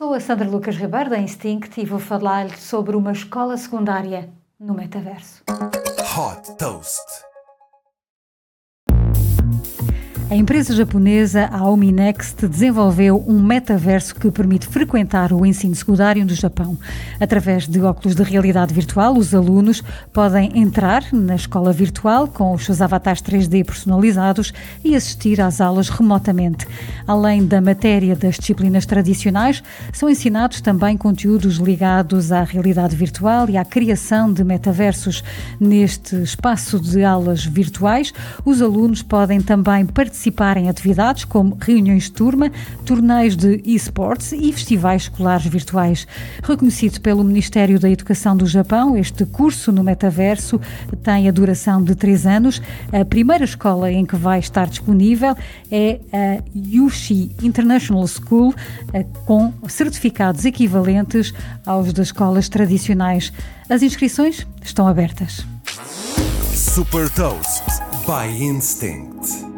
Sou a Sandra Lucas Ribeiro da Instinct e vou falar-lhe sobre uma escola secundária no metaverso. Hot Toast. A empresa japonesa Aomi Next desenvolveu um metaverso que permite frequentar o ensino secundário do Japão. Através de óculos de realidade virtual, os alunos podem entrar na escola virtual com os seus avatares 3D personalizados e assistir às aulas remotamente. Além da matéria das disciplinas tradicionais, são ensinados também conteúdos ligados à realidade virtual e à criação de metaversos. Neste espaço de aulas virtuais, os alunos podem também participar participar em atividades como reuniões de turma, torneios de esportes e festivais escolares virtuais. Reconhecido pelo Ministério da Educação do Japão, este curso no metaverso tem a duração de três anos. A primeira escola em que vai estar disponível é a Yushi International School, com certificados equivalentes aos das escolas tradicionais. As inscrições estão abertas. Super Toast by Instinct.